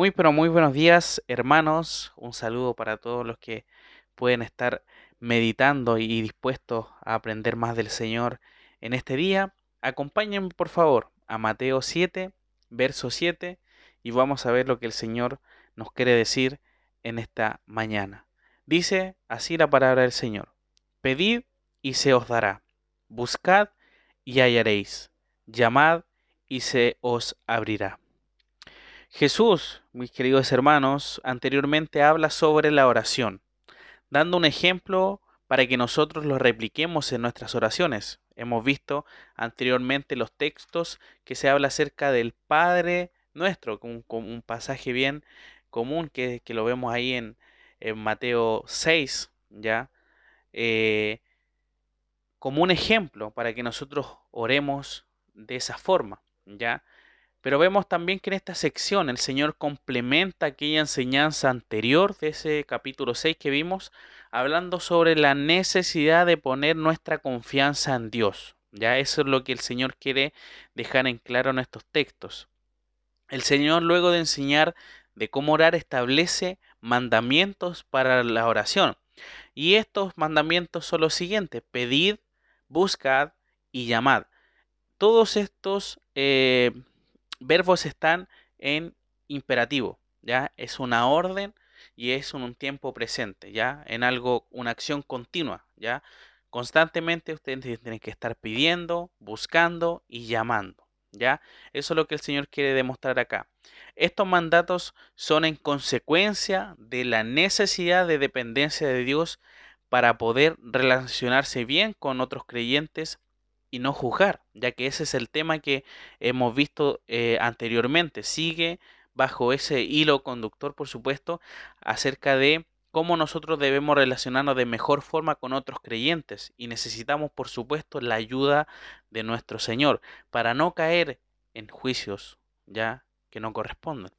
Muy pero muy buenos días hermanos, un saludo para todos los que pueden estar meditando y dispuestos a aprender más del Señor en este día. Acompáñenme por favor a Mateo 7, verso 7 y vamos a ver lo que el Señor nos quiere decir en esta mañana. Dice así la palabra del Señor. Pedid y se os dará. Buscad y hallaréis. Llamad y se os abrirá. Jesús, mis queridos hermanos, anteriormente habla sobre la oración, dando un ejemplo para que nosotros lo repliquemos en nuestras oraciones. Hemos visto anteriormente los textos que se habla acerca del Padre nuestro, con, un pasaje bien común que, lo vemos ahí en, Mateo 6, ¿ya? Eh, como un ejemplo para que nosotros oremos de esa forma, ¿ya? Pero vemos también que en esta sección el Señor complementa aquella enseñanza anterior de ese capítulo 6 que vimos, hablando sobre la necesidad de poner nuestra confianza en Dios. Ya eso es lo que el Señor quiere dejar en claro en estos textos. El Señor luego de enseñar de cómo orar establece mandamientos para la oración. Y estos mandamientos son los siguientes, pedid, buscad y llamad. Todos estos eh, verbos están en imperativo, ¿ya? Es una orden y es un tiempo presente, ¿ya? En algo, una acción continua, ¿ya? Constantemente ustedes tienen que estar pidiendo, buscando y llamando, ¿ya? Eso es lo que el Señor quiere demostrar acá. Estos mandatos son en consecuencia de la necesidad de dependencia de Dios para poder relacionarse bien con otros creyentes y no juzgar, ya que ese es el tema que hemos visto eh, anteriormente. Sigue bajo ese hilo conductor, por supuesto, acerca de cómo nosotros debemos relacionarnos de mejor forma con otros creyentes y necesitamos, por supuesto, la ayuda de nuestro Señor para no caer en juicios ya que no corresponden.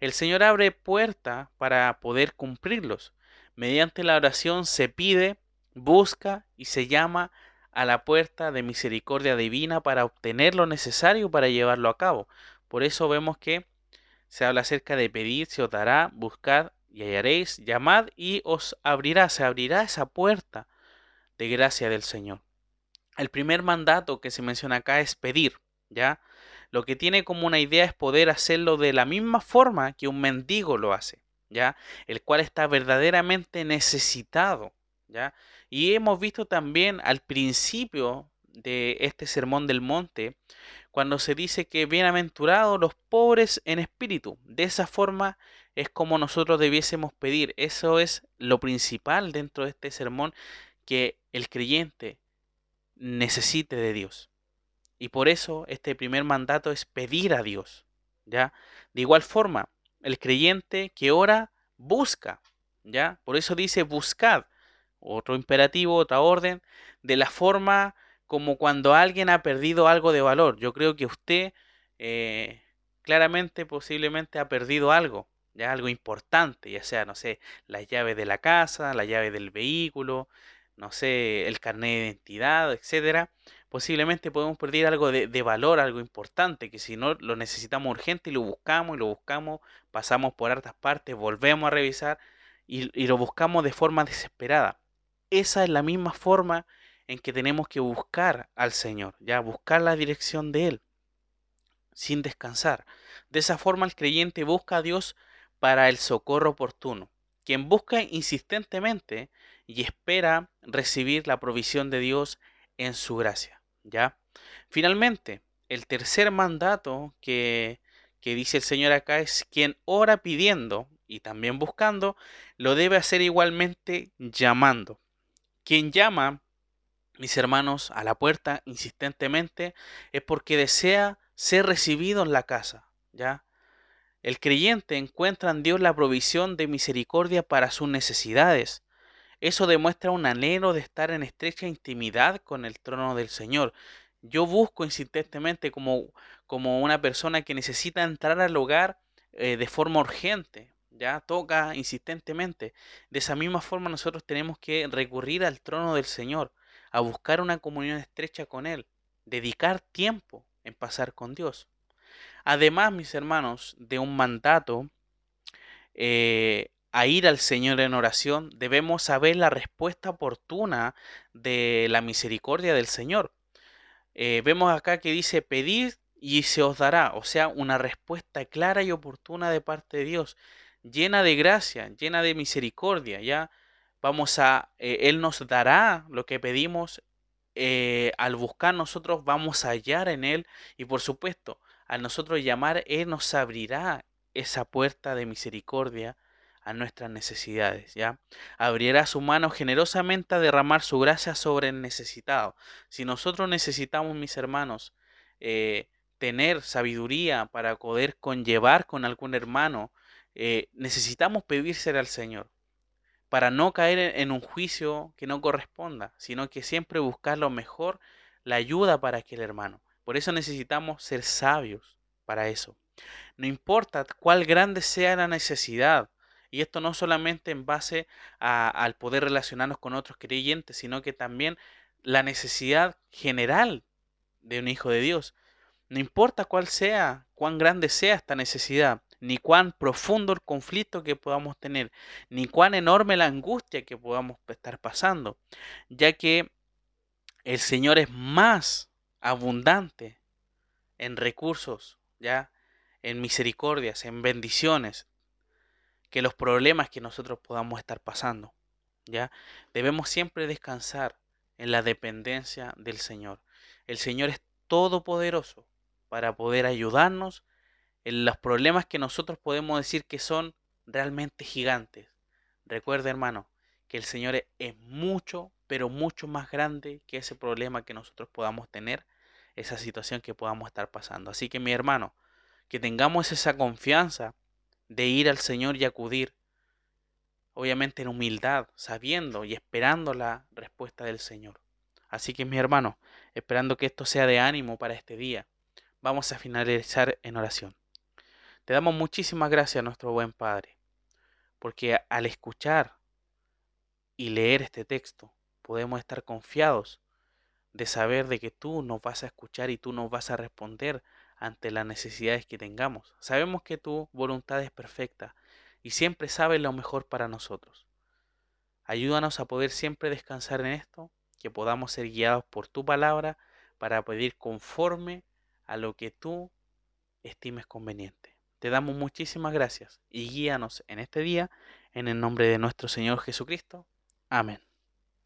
El Señor abre puerta para poder cumplirlos. Mediante la oración se pide, busca y se llama a la puerta de misericordia divina para obtener lo necesario para llevarlo a cabo. Por eso vemos que se habla acerca de pedir, se os dará, buscad y hallaréis, llamad y os abrirá, se abrirá esa puerta de gracia del Señor. El primer mandato que se menciona acá es pedir, ¿ya? Lo que tiene como una idea es poder hacerlo de la misma forma que un mendigo lo hace, ¿ya? El cual está verdaderamente necesitado, Y hemos visto también al principio de este sermón del monte, cuando se dice que bienaventurados los pobres en espíritu. De esa forma es como nosotros debiésemos pedir. Eso es lo principal dentro de este sermón, que el creyente necesite de Dios. Y por eso este primer mandato es pedir a Dios. ¿ya? De igual forma, el creyente que ora busca. ¿ya? Por eso dice buscad otro imperativo, otra orden, de la forma como cuando alguien ha perdido algo de valor. Yo creo que usted eh, claramente, posiblemente ha perdido algo, ya algo importante, ya sea, no sé, la llave de la casa, la llave del vehículo, no sé, el carnet de identidad, etcétera. Posiblemente podemos perder algo de, valor, algo importante, que si no lo necesitamos urgente y lo buscamos y lo buscamos, pasamos por hartas partes, volvemos a revisar y lo buscamos de forma desesperada esa es la misma forma en que tenemos que buscar al Señor, ya buscar la dirección de Él, sin descansar. De esa forma el creyente busca a Dios para el socorro oportuno, quien busca insistentemente y espera recibir la provisión de Dios en su gracia, ¿ya? Finalmente, el tercer mandato que, que dice el Señor acá es quien ora pidiendo y también buscando, lo debe hacer igualmente llamando. Quien llama, mis hermanos, a la puerta insistentemente es porque desea ser recibido en la casa, ¿ya? El creyente encuentra en Dios la provisión de misericordia para sus necesidades. Eso demuestra un anhelo de estar en estrecha intimidad con el trono del Señor. Yo busco insistentemente como, como una persona que necesita entrar al hogar eh, de forma urgente, ya toca insistentemente. De esa misma forma nosotros tenemos que recurrir al trono del Señor, a buscar una comunión estrecha con Él, dedicar tiempo en pasar con Dios. Además, mis hermanos, de un mandato eh, a ir al Señor en oración, debemos saber la respuesta oportuna de la misericordia del Señor. Eh, vemos acá que dice, pedid y se os dará, o sea, una respuesta clara y oportuna de parte de Dios, llena de gracia, llena de misericordia, ya vamos a, eh, Él nos dará lo que pedimos, eh, al buscar nosotros vamos a hallar en Él y por supuesto, al nosotros llamar, Él nos abrirá esa puerta de misericordia a nuestras necesidades, ¿ya? Abrirá su mano generosamente a derramar su gracia sobre el necesitado. Si nosotros necesitamos, mis hermanos, eh, tener sabiduría para poder conllevar con algún hermano, eh, necesitamos pedírselo al Señor para no caer en un juicio que no corresponda, sino que siempre buscar lo mejor, la ayuda para aquel hermano. Por eso necesitamos ser sabios para eso. No importa cuál grande sea la necesidad, y esto no solamente en base al poder relacionarnos con otros creyentes, sino que también la necesidad general de un hijo de Dios. No importa cuál sea, cuán grande sea esta necesidad, ni cuán profundo el conflicto que podamos tener, ni cuán enorme la angustia que podamos estar pasando, ya que el Señor es más abundante en recursos, ya en misericordias, en bendiciones, que los problemas que nosotros podamos estar pasando. ¿ya? Debemos siempre descansar en la dependencia del Señor. El Señor es todopoderoso para poder ayudarnos en los problemas que nosotros podemos decir que son realmente gigantes. Recuerda, hermano, que el Señor es mucho, pero mucho más grande que ese problema que nosotros podamos tener, esa situación que podamos estar pasando. Así que mi hermano, que tengamos esa confianza de ir al Señor y acudir, obviamente en humildad, sabiendo y esperando la respuesta del Señor. Así que mi hermano, esperando que esto sea de ánimo para este día, vamos a finalizar en oración. Te damos muchísimas gracias a nuestro buen Padre, porque al escuchar y leer este texto podemos estar confiados de saber de que tú nos vas a escuchar y tú nos vas a responder ante las necesidades que tengamos. Sabemos que tu voluntad es perfecta y siempre sabes lo mejor para nosotros. Ayúdanos a poder siempre descansar en esto, que podamos ser guiados por tu palabra para pedir conforme a lo que tú estimes conveniente. Te damos muchísimas gracias y guíanos en este día en el nombre de nuestro Señor Jesucristo. Amén.